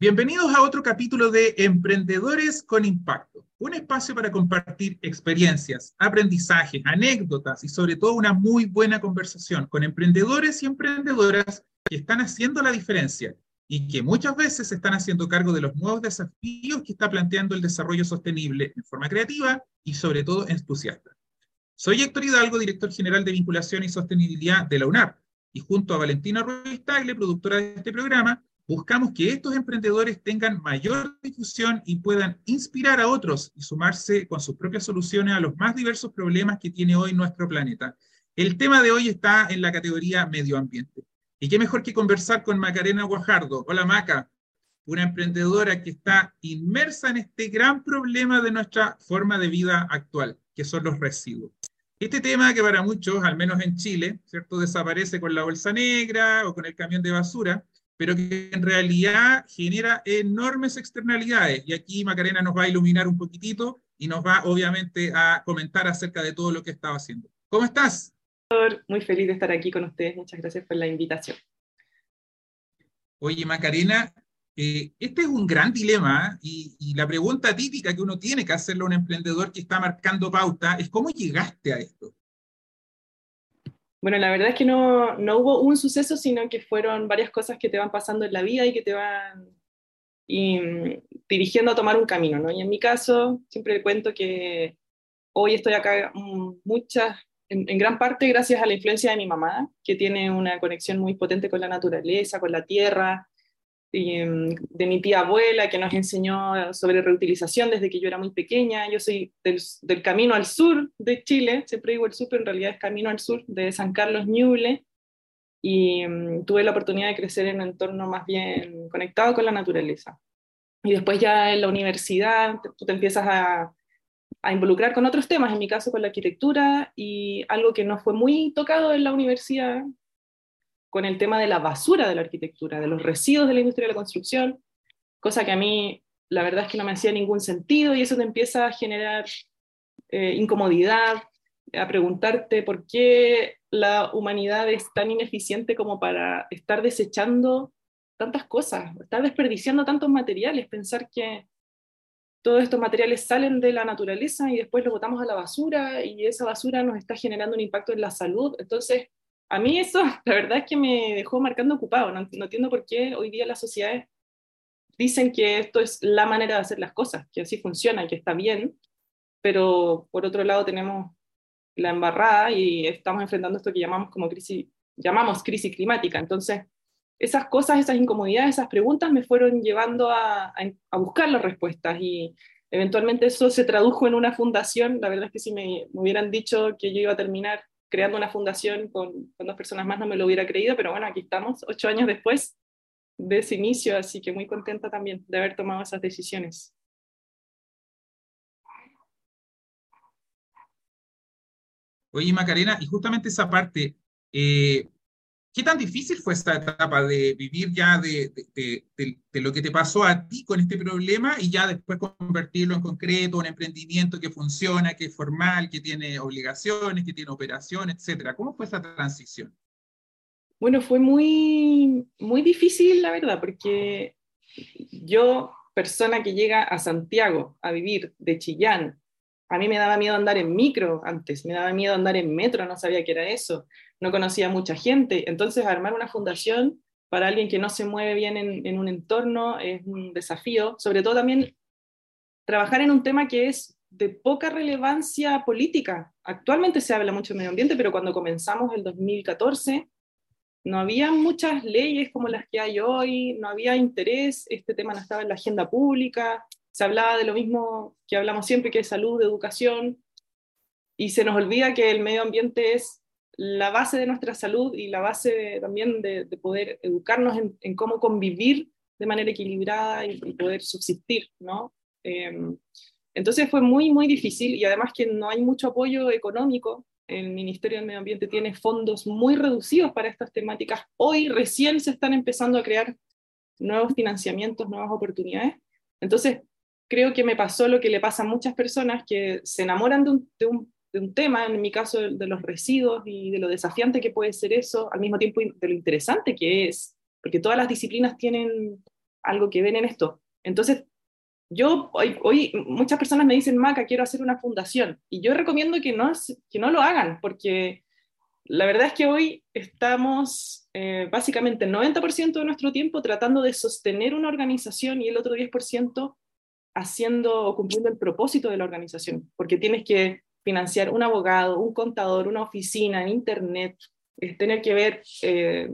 Bienvenidos a otro capítulo de Emprendedores con Impacto, un espacio para compartir experiencias, aprendizajes, anécdotas y sobre todo una muy buena conversación con emprendedores y emprendedoras que están haciendo la diferencia y que muchas veces se están haciendo cargo de los nuevos desafíos que está planteando el desarrollo sostenible en forma creativa y sobre todo entusiasta. Soy Héctor Hidalgo, director general de vinculación y sostenibilidad de la UNAP, y junto a Valentina Ruiz Tagle, productora de este programa, buscamos que estos emprendedores tengan mayor difusión y puedan inspirar a otros y sumarse con sus propias soluciones a los más diversos problemas que tiene hoy nuestro planeta. El tema de hoy está en la categoría medio ambiente. Y qué mejor que conversar con Macarena Guajardo. Hola Maca, una emprendedora que está inmersa en este gran problema de nuestra forma de vida actual, que son los residuos. Este tema que para muchos, al menos en Chile, ¿cierto? desaparece con la bolsa negra o con el camión de basura, pero que en realidad genera enormes externalidades. Y aquí Macarena nos va a iluminar un poquitito y nos va obviamente a comentar acerca de todo lo que estaba haciendo. ¿Cómo estás? Muy feliz de estar aquí con ustedes. Muchas gracias por la invitación. Oye, Macarena, eh, este es un gran dilema y, y, la pregunta típica que uno tiene que hacerle a un emprendedor que está marcando pauta es cómo llegaste a esto. Bueno, la verdad es que no, no, hubo un suceso, sino que fueron varias cosas que te van pasando en la vida y que te van y, mm, dirigiendo a tomar un camino, ¿no? Y en mi caso, siempre cuento que hoy estoy acá mm, muchas, en, en, gran parte gracias a la influencia de mi mamá, que tiene una conexión muy potente con la naturaleza, con la tierra, de mi tía abuela que nos enseñó sobre reutilización desde que yo era muy pequeña. Yo soy del, camino al sur de Chile, siempre digo el sur, pero en realidad es camino al sur de San Carlos Ñuble. Y um, tuve la oportunidad de crecer en un entorno más bien conectado con la naturaleza. Y después ya en la universidad tú te empiezas a, a involucrar con otros temas, en mi caso con la arquitectura, y algo que no fue muy tocado en la universidad con el tema de la basura de la arquitectura, de los residuos de la industria de la construcción, cosa que a mí la verdad es que no me hacía ningún sentido y eso te empieza a generar eh, incomodidad, a preguntarte por qué la humanidad es tan ineficiente como para estar desechando tantas cosas, estar desperdiciando tantos materiales, pensar que todos estos materiales salen de la naturaleza y después los botamos a la basura y esa basura nos está generando un impacto en la salud. Entonces, a mí eso, la verdad es que me dejó marcando ocupado. No, entiendo por qué hoy día las sociedades dicen que esto es la manera de hacer las cosas, que así funciona, que está bien, pero por otro lado tenemos la embarrada y estamos enfrentando esto que llamamos como crisis, llamamos crisis climática. Entonces, esas cosas, esas incomodidades, esas preguntas me fueron llevando a, a, buscar las respuestas y eventualmente eso se tradujo en una fundación. La verdad es que si me, me hubieran dicho que yo iba a terminar creando una fundación con, con, dos personas más no me lo hubiera creído, pero bueno, aquí estamos, ocho años después de ese inicio, así que muy contenta también de haber tomado esas decisiones. Oye, Macarena, y justamente esa parte, eh, ¿Qué tan difícil fue esta etapa de vivir ya de, lo que te pasó a ti con este problema y ya después convertirlo en concreto, un emprendimiento que funciona, que es formal, que tiene obligaciones, que tiene operación, etcétera? ¿Cómo fue esa transición? Bueno, fue muy, muy difícil, la verdad, porque yo, persona que llega a Santiago a vivir de Chillán, a mí me daba miedo andar en micro antes, me daba miedo andar en metro, no sabía qué era eso no conocía mucha gente. Entonces, armar una fundación para alguien que no se mueve bien en, un entorno es un desafío, sobre todo también trabajar en un tema que es de poca relevancia política. Actualmente se habla mucho de medio ambiente, pero cuando comenzamos el 2014 no había muchas leyes como las que hay hoy, no había interés, este tema no estaba en la agenda pública, se hablaba de lo mismo que hablamos siempre, que es salud, educación, y se nos olvida que el medio ambiente es la base de nuestra salud y la base también de, de, poder educarnos en, cómo convivir de manera equilibrada y, poder subsistir, ¿no? Eh, Entonces fue muy, muy difícil y además que no hay mucho apoyo económico. El Ministerio del Medio Ambiente tiene fondos muy reducidos para estas temáticas. Hoy recién se están empezando a crear nuevos financiamientos, nuevas oportunidades. Entonces, creo que me pasó lo que le pasa a muchas personas que se enamoran de de un, de un tema, en mi caso de, de, los residuos y de lo desafiante que puede ser eso, al mismo tiempo de lo interesante que es, porque todas las disciplinas tienen algo que ver en esto. Entonces, yo hoy, hoy, muchas personas me dicen, Maca, quiero hacer una fundación, y yo recomiendo que no, que no lo hagan, porque la verdad es que hoy estamos eh, básicamente el 90% de nuestro tiempo tratando de sostener una organización y el otro 10% haciendo o cumpliendo el propósito de la organización, porque tienes que financiar un abogado, un contador, una oficina, internet, es tener que ver eh,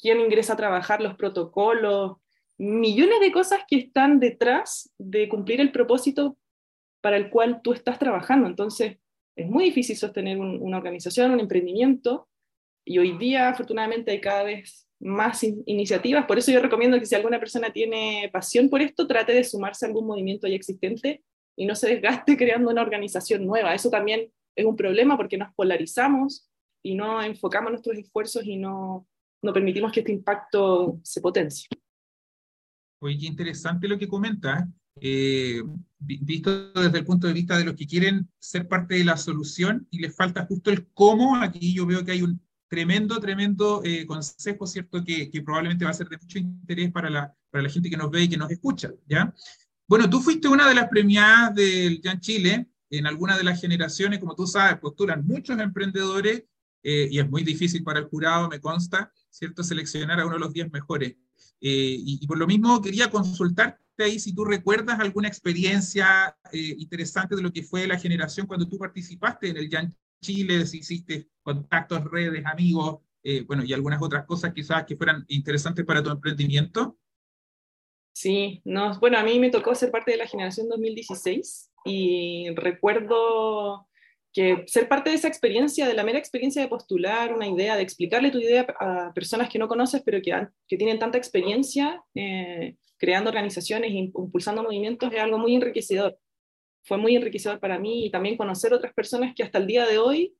quién ingresa a trabajar, los protocolos, millones de cosas que están detrás de cumplir el propósito para el cual tú estás trabajando. Entonces, es muy difícil sostener un, una organización, un emprendimiento, y hoy día, afortunadamente, hay cada vez más in iniciativas. Por eso yo recomiendo que si alguna persona tiene pasión por esto, trate de sumarse a algún movimiento ya existente y no se desgaste creando una organización nueva. Eso también es un problema porque nos polarizamos y no enfocamos nuestros esfuerzos y no, no permitimos que este impacto se potencie. Oye, qué interesante lo que comentas. Eh, visto desde el punto de vista de los que quieren ser parte de la solución y les falta justo el cómo, aquí yo veo que hay un tremendo, tremendo eh, consejo, ¿cierto? Que, que, probablemente va a ser de mucho interés para la, para la gente que nos ve y que nos escucha, ¿ya? Bueno, tú fuiste una de las premiadas del Jan Chile, en alguna de las generaciones, como tú sabes, postulan muchos emprendedores eh, y es muy difícil para el jurado, me consta, ¿cierto? Seleccionar a uno de los 10 mejores. Eh, y, y, por lo mismo quería consultarte ahí si tú recuerdas alguna experiencia eh, interesante de lo que fue la generación cuando tú participaste en el Jan Chile, si hiciste contactos, redes, amigos, eh, bueno, y algunas otras cosas quizás que fueran interesantes para tu emprendimiento. Sí, no, bueno, a mí me tocó ser parte de la generación 2016 y recuerdo que ser parte de esa experiencia, de la mera experiencia de postular una idea, de explicarle tu idea a personas que no conoces, pero que, tienen tanta experiencia eh, creando organizaciones, impulsando movimientos, es algo muy enriquecedor. Fue muy enriquecedor para mí y también conocer otras personas que hasta el día de hoy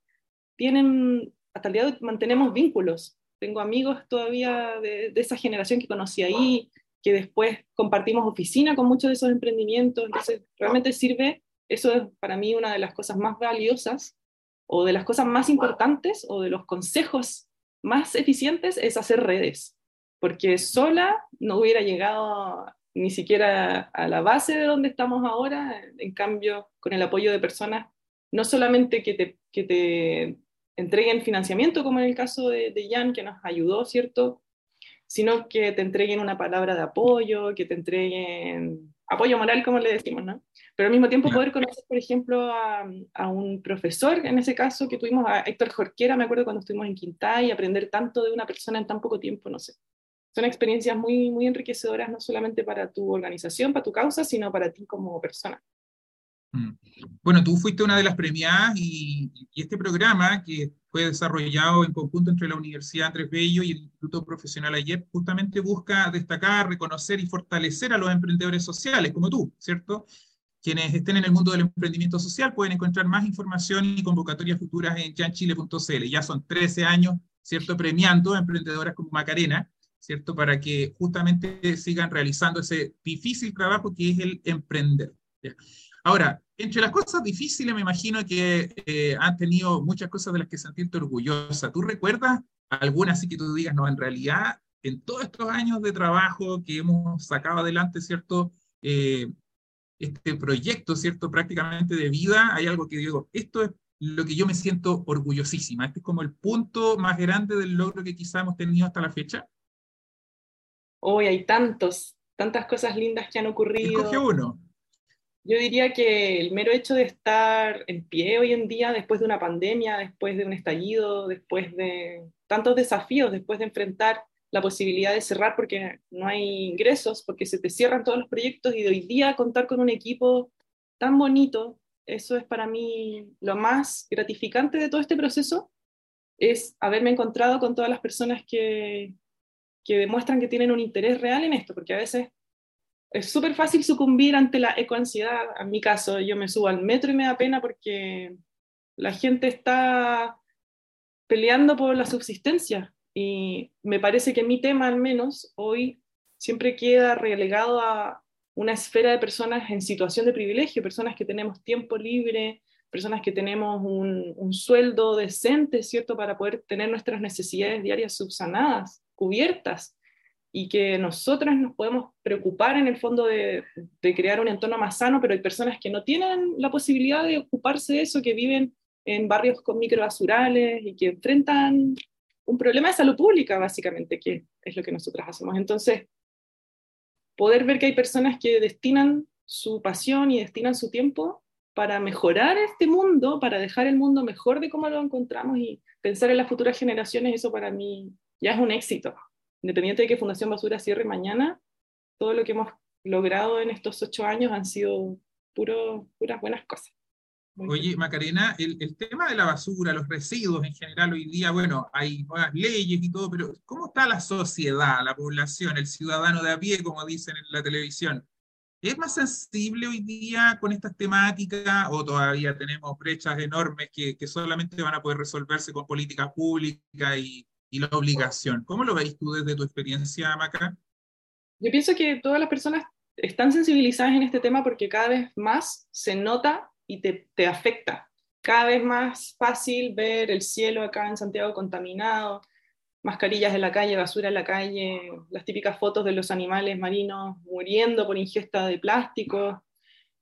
tienen, hasta el día de hoy mantenemos vínculos. Tengo amigos todavía de, de esa generación que conocí ahí, que después compartimos oficina con muchos de esos emprendimientos, entonces realmente sirve eso es para mí una de las cosas más valiosas o de las cosas más importantes o de los consejos más eficientes es hacer redes, porque sola no hubiera llegado ni siquiera a la base de donde estamos ahora, en cambio, con el apoyo de personas, no solamente que te, que te entreguen financiamiento, como en el caso de, de Jan, que nos ayudó, ¿cierto? Sino que te entreguen una palabra de apoyo, que te entreguen apoyo moral, como le decimos, ¿no? Pero al mismo tiempo poder conocer, por ejemplo, a, a, un profesor, en ese caso, que tuvimos a Héctor Jorquera, me acuerdo cuando estuvimos en Quintay, y aprender tanto de una persona en tan poco tiempo, no sé. Son experiencias muy, muy enriquecedoras, no solamente para tu organización, para tu causa, sino para ti como persona. Mm. Bueno, tú fuiste una de las premiadas y, y, este programa que fue desarrollado en conjunto entre la Universidad Andrés Bello y el Instituto Profesional AYEP justamente busca destacar, reconocer y fortalecer a los emprendedores sociales como tú, ¿cierto? Quienes estén en el mundo del emprendimiento social pueden encontrar más información y convocatorias futuras en janchile.cl. Ya son 13 años, ¿cierto? Premiando a emprendedoras como Macarena, ¿cierto? Para que justamente sigan realizando ese difícil trabajo que es el emprender. ¿ya? Ahora, entre las cosas difíciles, me imagino que eh, han tenido muchas cosas de las que sentirte orgullosa. ¿Tú recuerdas alguna así que tú digas, no, en realidad, en todos estos años de trabajo que hemos sacado adelante, ¿cierto? Eh, este proyecto, ¿cierto? Prácticamente de vida, hay algo que digo, esto es lo que yo me siento orgullosísima. Este es como el punto más grande del logro que quizá hemos tenido hasta la fecha. Hoy hay tantos, tantas cosas lindas que han ocurrido. Escoge uno. Yo diría que el mero hecho de estar en pie hoy en día, después de una pandemia, después de un estallido, después de tantos desafíos, después de enfrentar la posibilidad de cerrar porque no hay ingresos, porque se te cierran todos los proyectos y de hoy día contar con un equipo tan bonito, eso es para mí lo más gratificante de todo este proceso, es haberme encontrado con todas las personas que, que demuestran que tienen un interés real en esto, porque a veces es súper fácil sucumbir ante la ecoansiedad. En mi caso, yo me subo al metro y me da pena porque la gente está peleando por la subsistencia. Y me parece que mi tema, al menos, hoy siempre queda relegado a una esfera de personas en situación de privilegio, personas que tenemos tiempo libre, personas que tenemos un, un sueldo decente, ¿cierto?, para poder tener nuestras necesidades diarias subsanadas, cubiertas y que nosotras nos podemos preocupar en el fondo de, crear un entorno más sano, pero hay personas que no tienen la posibilidad de ocuparse de eso, que viven en barrios con microbasurales y que enfrentan un problema de salud pública, básicamente, que es lo que nosotras hacemos. Entonces, poder ver que hay personas que destinan su pasión y destinan su tiempo para mejorar este mundo, para dejar el mundo mejor de cómo lo encontramos y pensar en las futuras generaciones, eso para mí ya es un éxito independiente de que Fundación Basura cierre mañana, todo lo que hemos logrado en estos ocho años han sido puro, puras buenas cosas. Oye, Macarena, el, el, tema de la basura, los residuos en general hoy día, bueno, hay nuevas leyes y todo, pero ¿cómo está la sociedad, la población, el ciudadano de a pie, como dicen en la televisión? ¿Es más sensible hoy día con estas temáticas o todavía tenemos brechas enormes que, que solamente van a poder resolverse con política pública y, y la obligación. ¿Cómo lo veis tú desde tu experiencia, Maca? Yo pienso que todas las personas están sensibilizadas en este tema porque cada vez más se nota y te, afecta. Cada vez más fácil ver el cielo acá en Santiago contaminado, mascarillas en la calle, basura en la calle, las típicas fotos de los animales marinos muriendo por ingesta de plástico.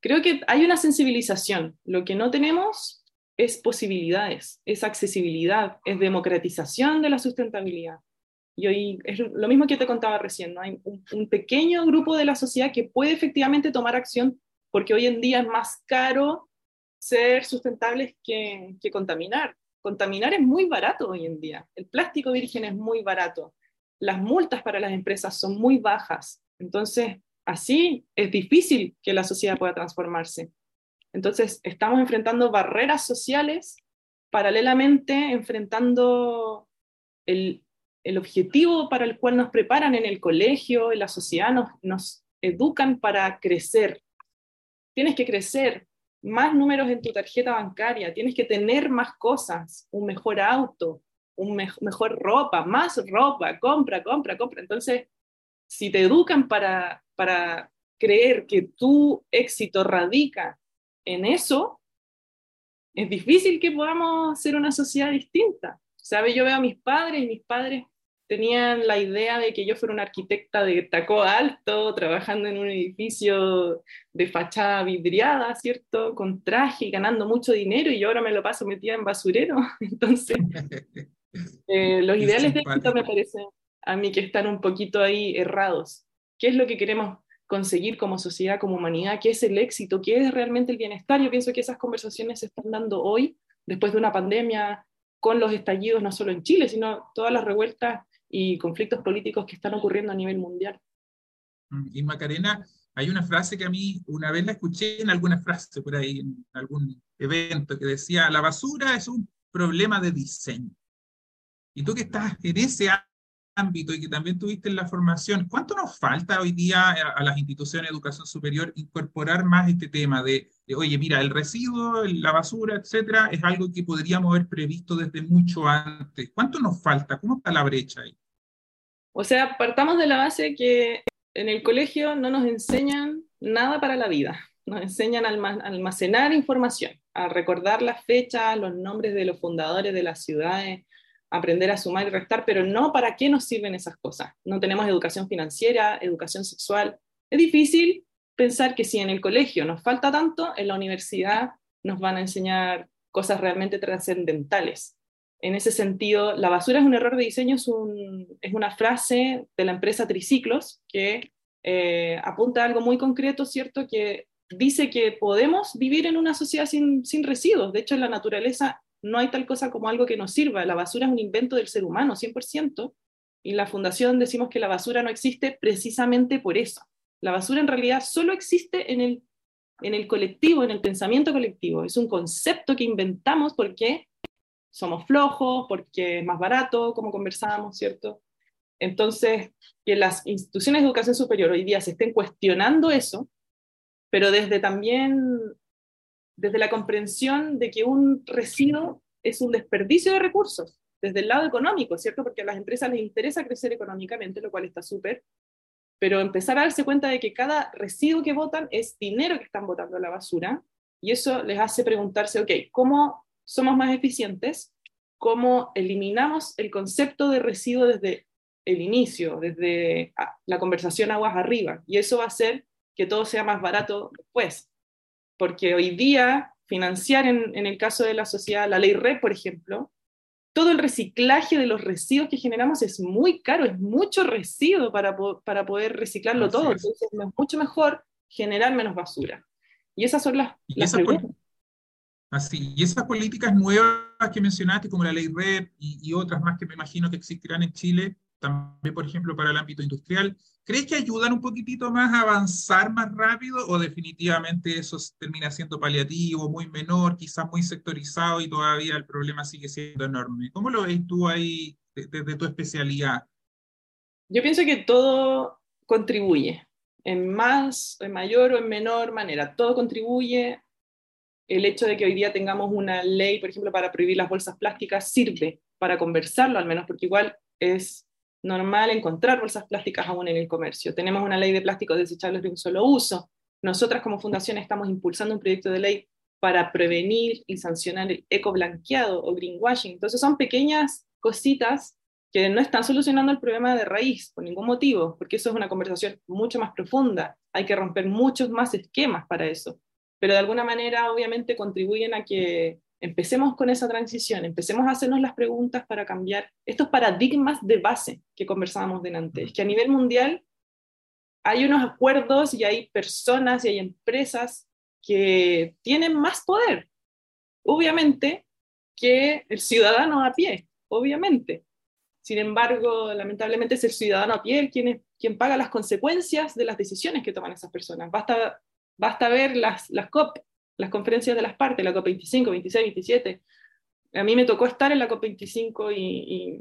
Creo que hay una sensibilización. Lo que no tenemos es posibilidades, es accesibilidad, es democratización de la sustentabilidad. Y hoy es lo mismo que te contaba recién, ¿no? hay un, pequeño grupo de la sociedad que puede efectivamente tomar acción porque hoy en día es más caro ser sustentables que, que contaminar. Contaminar es muy barato hoy en día. El plástico virgen es muy barato. Las multas para las empresas son muy bajas. Entonces, así es difícil que la sociedad pueda transformarse. Entonces, estamos enfrentando barreras sociales, paralelamente enfrentando el, objetivo para el cual nos preparan en el colegio, en la sociedad, nos, nos educan para crecer. Tienes que crecer, más números en tu tarjeta bancaria, tienes que tener más cosas, un mejor auto, un mejor ropa, más ropa, compra, compra, compra. Entonces, si te educan para, para creer que tu éxito radica en eso, es difícil que podamos ser una sociedad distinta. ¿Sabe? Yo veo a mis padres y mis padres tenían la idea de que yo fuera una arquitecta de taco alto, trabajando en un edificio de fachada vidriada, ¿cierto? Con traje, ganando mucho dinero y yo ahora me lo paso metida en basurero. Entonces, eh, los ideales de éxito me parecen a mí que están un poquito ahí errados. ¿Qué es lo que queremos conseguir como sociedad, como humanidad, qué es el éxito, qué es realmente el bienestar. Yo pienso que esas conversaciones se están dando hoy, después de una pandemia, con los estallidos no solo en Chile, sino todas las revueltas y conflictos políticos que están ocurriendo a nivel mundial. Mm, y Macarena, hay una frase que a mí una vez la escuché en alguna frase por ahí, en algún evento, que decía, la basura es un problema de diseño. Y tú que estás en ese ámbito y que también tuviste en la formación, ¿cuánto nos falta hoy día a, las instituciones de educación superior incorporar más este tema de, oye, mira, el residuo, la basura, etcétera, es algo que podríamos haber previsto desde mucho antes? ¿Cuánto nos falta? ¿Cómo está la brecha ahí? O sea, partamos de la base que en el colegio no nos enseñan nada para la vida. Nos enseñan a almacenar información, a recordar las fechas, los nombres de los fundadores de las ciudades, aprender a sumar y restar, pero no para qué nos sirven esas cosas. No tenemos educación financiera, educación sexual. Es difícil pensar que si en el colegio nos falta tanto, en la universidad nos van a enseñar cosas realmente trascendentales. En ese sentido, la basura es un error de diseño, es, una frase de la empresa Triciclos que eh, apunta a algo muy concreto, ¿cierto? Que dice que podemos vivir en una sociedad sin, sin residuos. De hecho, la naturaleza no hay tal cosa como algo que nos sirva. La basura es un invento del ser humano, 100%, y la fundación decimos que la basura no existe precisamente por eso. La basura en realidad solo existe en el, en el colectivo, en el pensamiento colectivo. Es un concepto que inventamos porque somos flojos, porque es más barato, como conversábamos, ¿cierto? Entonces, que las instituciones de educación superior hoy día se estén cuestionando eso, pero desde también, desde la comprensión de que un residuo es un desperdicio de recursos, desde el lado económico, ¿cierto? Porque a las empresas les interesa crecer económicamente, lo cual está súper, pero empezar a darse cuenta de que cada residuo que votan es dinero que están votando a la basura, y eso les hace preguntarse, ok, ¿cómo somos más eficientes? ¿Cómo eliminamos el concepto de residuo desde el inicio, desde ah, la conversación aguas arriba? Y eso va a hacer que todo sea más barato después. Porque hoy día, financiar en, en el caso de la sociedad, la ley REP, por ejemplo, todo el reciclaje de los residuos que generamos es muy caro, es mucho residuo para, para poder reciclarlo todo. Entonces es mucho mejor generar menos basura. Y esas son las, Así, y esas políticas nuevas que mencionaste, como la ley RED y, otras más que me imagino que existirán en Chile, también, por ejemplo, para el ámbito industrial, ¿crees que ayudan un poquitito más a avanzar más rápido o definitivamente eso termina siendo paliativo, muy menor, quizás muy sectorizado y todavía el problema sigue siendo enorme? ¿Cómo lo ves tú ahí desde tu especialidad? Yo pienso que todo contribuye en más, en mayor o en menor manera. Todo contribuye. El hecho de que hoy día tengamos una ley, por ejemplo, para prohibir las bolsas plásticas, sirve para conversarlo al menos, porque igual es normal encontrar bolsas plásticas aún en el comercio. Tenemos una ley de plásticos desechables de un solo uso. Nosotras como fundación estamos impulsando un proyecto de ley para prevenir y sancionar el eco blanqueado o greenwashing. Entonces son pequeñas cositas que no están solucionando el problema de raíz por ningún motivo, porque eso es una conversación mucho más profunda. Hay que romper muchos más esquemas para eso. Pero de alguna manera, obviamente, contribuyen a que empecemos con esa transición, empecemos a hacernos las preguntas para cambiar estos paradigmas de base que conversábamos delante. Es que a nivel mundial hay unos acuerdos y hay personas y hay empresas que tienen más poder, obviamente, que el ciudadano a pie, obviamente. Sin embargo, lamentablemente es el ciudadano a pie quien, quien paga las consecuencias de las decisiones que toman esas personas. Basta, basta ver las, las COP, las conferencias de las partes, la COP 25, 26, 27. A mí me tocó estar en la COP 25 y, y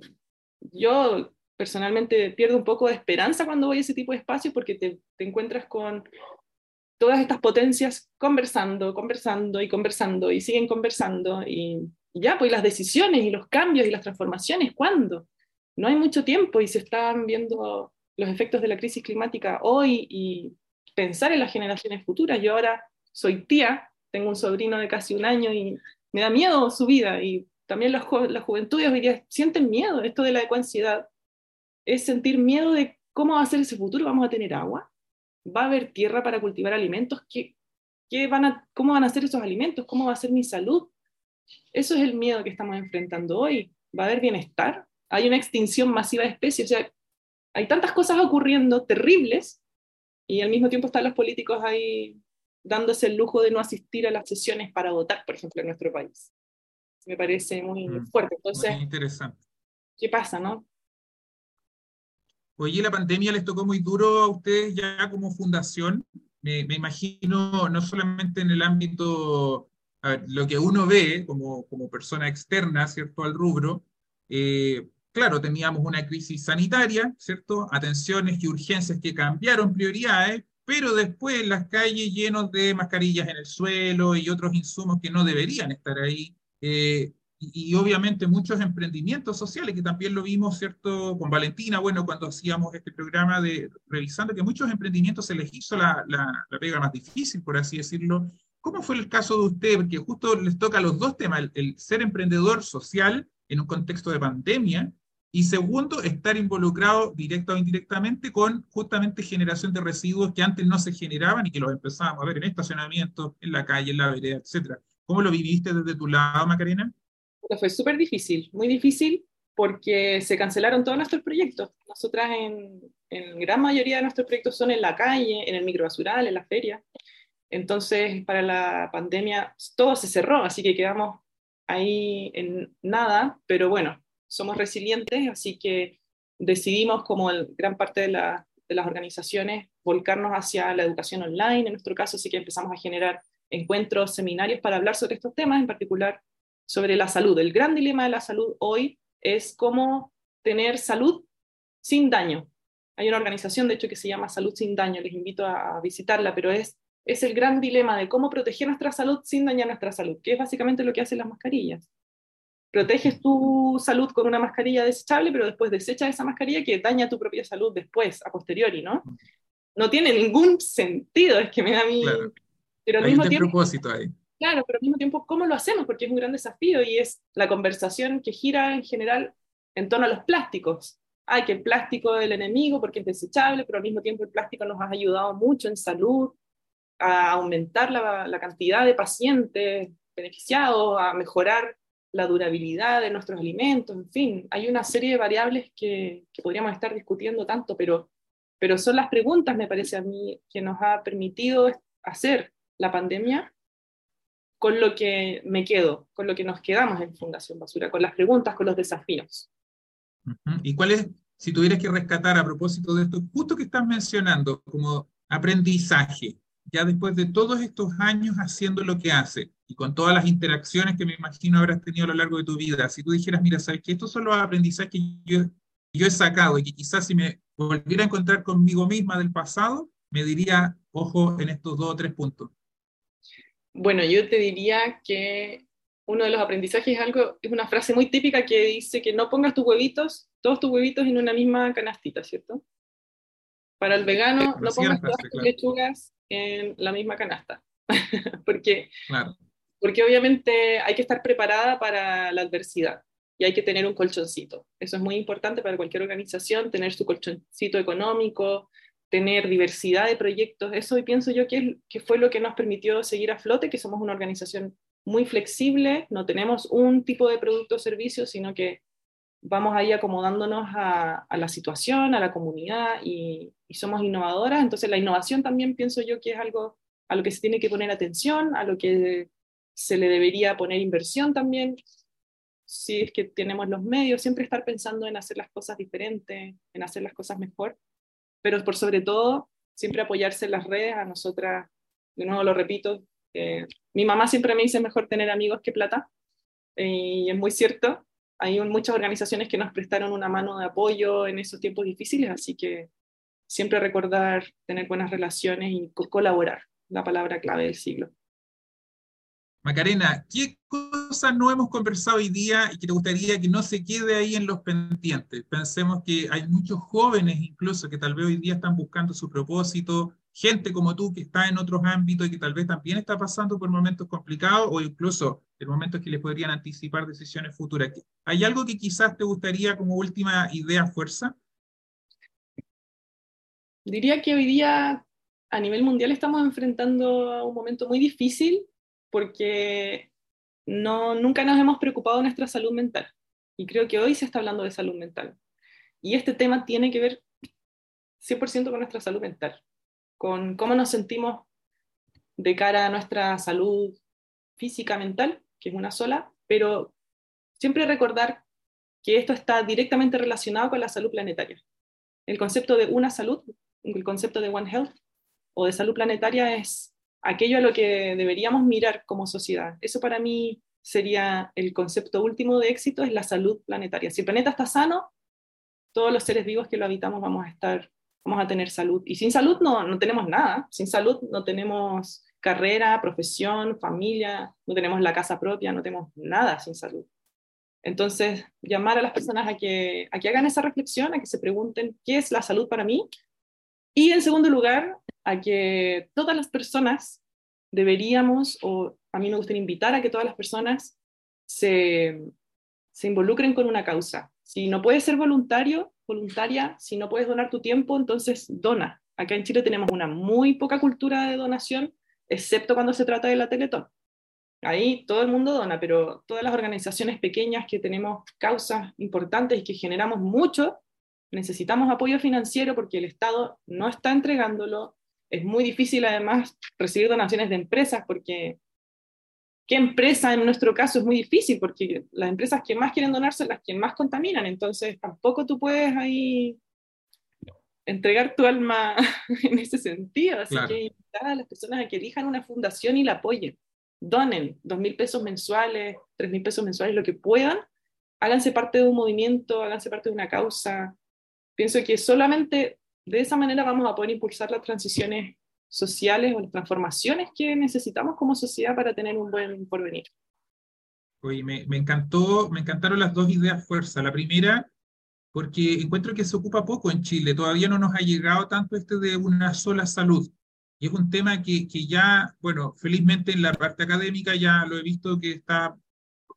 yo personalmente pierdo un poco de esperanza cuando voy a ese tipo de espacios porque te, te encuentras con todas estas potencias conversando, conversando y conversando y siguen conversando y ya, pues las decisiones y los cambios y las transformaciones, ¿cuándo? no hay mucho tiempo y se están viendo los efectos de la crisis climática hoy y pensar en las generaciones futuras. Yo ahora soy tía, tengo un sobrino de casi un año y me da miedo su vida y también las, las juventudes hoy día sienten miedo. Esto de la ecoansiedad es sentir miedo de cómo va a ser ese futuro. ¿Vamos a tener agua? ¿Va a haber tierra para cultivar alimentos? ¿Qué, qué van a, ¿Cómo van a ser esos alimentos? ¿Cómo va a ser mi salud? Eso es el miedo que estamos enfrentando hoy. ¿Va a haber bienestar? hay una extinción masiva de especies. O sea, hay tantas cosas ocurriendo terribles y al mismo tiempo están los políticos ahí dándose el lujo de no asistir a las sesiones para votar, por ejemplo, en nuestro país. Me parece muy mm, fuerte. Entonces, muy interesante. ¿Qué pasa, no? Oye, la pandemia les tocó muy duro a ustedes ya como fundación. Me, me imagino no solamente en el ámbito, lo que uno ve como, como persona externa, ¿cierto?, al rubro, eh, claro, teníamos una crisis sanitaria, ¿cierto? Atenciones y urgencias que cambiaron prioridades, pero después las calles llenos de mascarillas en el suelo y otros insumos que no deberían estar ahí. Eh, y, obviamente muchos emprendimientos sociales, que también lo vimos, ¿cierto? Con Valentina, bueno, cuando hacíamos este programa de revisando que muchos emprendimientos se les hizo la, la, pega más difícil, por así decirlo. ¿Cómo fue el caso de usted? Porque justo les toca los dos temas, el, el ser emprendedor social en un contexto de pandemia y segundo, estar involucrado directa o indirectamente con justamente generación de residuos que antes no se generaban y que los empezábamos a ver en estacionamientos, en la calle, en la vereda, etc. ¿Cómo lo viviste desde tu lado, Macarena? Fue súper difícil, muy difícil porque se cancelaron todos nuestros proyectos. Nosotras en, en gran mayoría de nuestros proyectos son en la calle, en el microbasural, en la feria. Entonces, para la pandemia todo se cerró, así que quedamos ahí en nada, pero bueno, somos resilientes, así que decidimos, como gran parte de, las organizaciones, volcarnos hacia la educación online, en nuestro caso, así que empezamos a generar encuentros, seminarios para hablar sobre estos temas, en particular sobre la salud. El gran dilema de la salud hoy es cómo tener salud sin daño. Hay una organización, de hecho, que se llama Salud sin Daño, les invito a, visitarla, pero es, es el gran dilema de cómo proteger nuestra salud sin dañar nuestra salud, que es básicamente lo que hacen las mascarillas. Proteges tu salud con una mascarilla desechable, pero después desechas esa mascarilla que daña tu propia salud después, a posteriori, ¿no? No tiene ningún sentido, es que me da mi... Pero al mismo tiempo... propósito ahí. Claro, pero al mismo tiempo, ¿cómo lo hacemos? Porque es un gran desafío y es la conversación que gira en general en torno a los plásticos ay, que el plástico es el enemigo porque es desechable, pero al mismo tiempo el plástico nos ha ayudado mucho en salud, a aumentar la, cantidad de pacientes beneficiados, a mejorar la durabilidad de nuestros alimentos, en fin, hay una serie de variables que, podríamos estar discutiendo tanto, pero, pero son las preguntas, me parece a mí, que nos ha permitido hacer la pandemia con lo que me quedo, con lo que nos quedamos en Fundación Basura, con las preguntas, con los desafíos. ¿Y cuál es, si tuvieras que rescatar a propósito de esto, justo que estás mencionando como aprendizaje, ya después de todos estos años haciendo lo que hace y con todas las interacciones que me imagino habrás tenido a lo largo de tu vida, si tú dijeras, mira, sabes que estos son los aprendizajes que yo, yo he sacado y que quizás si me volviera a encontrar conmigo misma del pasado, me diría, ojo en estos dos o tres puntos. Bueno, yo te diría que uno de los aprendizajes es algo, es una frase muy típica que dice que no pongas tus huevitos, todos tus huevitos en una misma canastita, ¿cierto? Para el vegano, no pongas todas tus lechugas en la misma canasta, porque, porque obviamente hay que estar preparada para la adversidad y hay que tener un colchoncito. Eso es muy importante para cualquier organización, tener su colchoncito económico, tener diversidad de proyectos. Eso y pienso yo que, que fue lo que nos permitió seguir a flote, que somos una organización muy flexible, no tenemos un tipo de producto o servicio, sino que vamos ahí acomodándonos a, la situación, a la comunidad y, somos innovadoras. Entonces la innovación también pienso yo que es algo a lo que se tiene que poner atención, a lo que se le debería poner inversión también, si es que tenemos los medios, siempre estar pensando en hacer las cosas diferentes, en hacer las cosas mejor, pero por sobre todo siempre apoyarse en las redes, a nosotras, de nuevo lo repito, mi mamá siempre me dice mejor tener amigos que plata, y es muy cierto. Hay muchas organizaciones que nos prestaron una mano de apoyo en esos tiempos difíciles, así que siempre recordar tener buenas relaciones y colaborar, la palabra clave del siglo. Macarena, ¿qué cosas no hemos conversado hoy día y que te gustaría que no se quede ahí en los pendientes? Pensemos que hay muchos jóvenes incluso que tal vez hoy día están buscando su propósito, gente como tú que está en otros ámbitos y que tal vez también está pasando por momentos complicados o incluso en momentos que les podrían anticipar decisiones futuras. ¿Hay algo que quizás te gustaría como última idea fuerza? Diría que hoy día a nivel mundial estamos enfrentando un momento muy difícil porque no, nunca nos hemos preocupado de nuestra salud mental. Y creo que hoy se está hablando de salud mental. Y este tema tiene que ver 100% con nuestra salud mental con cómo nos sentimos de cara a nuestra salud física, mental, que es una sola, pero siempre recordar que esto está directamente relacionado con la salud planetaria. El concepto de una salud, el concepto de One Health o de salud planetaria es aquello a lo que deberíamos mirar como sociedad. Eso para mí sería el concepto último de éxito, es la salud planetaria. Si el planeta está sano, todos los seres vivos que lo habitamos vamos a estar vamos a tener salud. Y sin salud no, no tenemos nada. Sin salud no tenemos carrera, profesión, familia, no tenemos la casa propia, no tenemos nada sin salud. Entonces, llamar a las personas a que, a que hagan esa reflexión, a que se pregunten qué es la salud para mí. Y en segundo lugar, a que todas las personas deberíamos, o a mí me gustaría invitar a que todas las personas se, se involucren con una causa. Si no puedes ser voluntario, voluntaria, si no puedes donar tu tiempo, entonces dona. Acá en Chile tenemos una muy poca cultura de donación, excepto cuando se trata de la Teletón. Ahí todo el mundo dona, pero todas las organizaciones pequeñas que tenemos causas importantes y que generamos mucho, necesitamos apoyo financiero porque el Estado no está entregándolo. Es muy difícil además recibir donaciones de empresas porque qué empresa en nuestro caso es muy difícil, porque las empresas que más quieren donar son las que más contaminan, entonces tampoco tú puedes ahí entregar tu alma en ese sentido, así que invitar a las personas a que elijan una fundación y la apoyen, donen dos mil pesos mensuales, tres mil pesos mensuales, lo que puedan, háganse parte de un movimiento, háganse parte de una causa, pienso que solamente de esa manera vamos a poder impulsar las transiciones sociales o las transformaciones que necesitamos como sociedad para tener un buen porvenir. Oye, me, me encantó, me encantaron las dos ideas fuerza. La primera, porque encuentro que se ocupa poco en Chile, todavía no nos ha llegado tanto este de una sola salud. Y es un tema que, que ya, bueno, felizmente en la parte académica ya lo he visto que está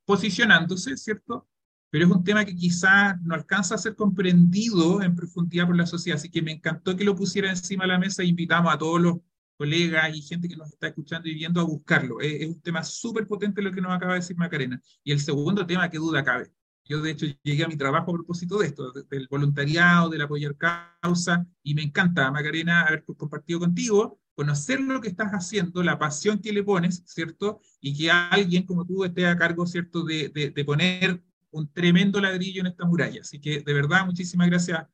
posicionándose, ¿cierto? Pero es un tema que quizás no alcanza a ser comprendido en profundidad por la sociedad, así que me encantó que lo pusiera encima de la mesa e invitamos a todos los colegas y gente que nos está escuchando y viendo a buscarlo. Es, es un tema súper potente lo que nos acaba de decir Macarena. Y el segundo tema, que duda cabe. Yo, de hecho, llegué a mi trabajo a propósito de esto, del voluntariado, del apoyar causa, y me encanta, Macarena, haber compartido contigo conocer lo que estás haciendo, la pasión que le pones, ¿cierto? Y que alguien como tú esté a cargo, ¿cierto?, de, de, poner un tremendo ladrillo en esta muralla. Así que, de verdad, muchísimas gracias,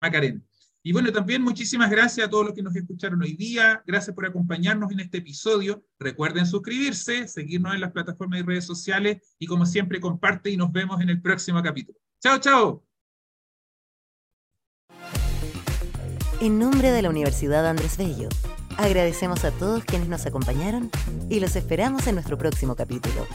Macarena. Y bueno, también muchísimas gracias a todos los que nos escucharon hoy día. Gracias por acompañarnos en este episodio. Recuerden suscribirse, seguirnos en las plataformas y redes sociales y como siempre comparte y nos vemos en el próximo capítulo. Chao, chao. En nombre de la Universidad Andrés Bello, agradecemos a todos quienes nos acompañaron y los esperamos en nuestro próximo capítulo.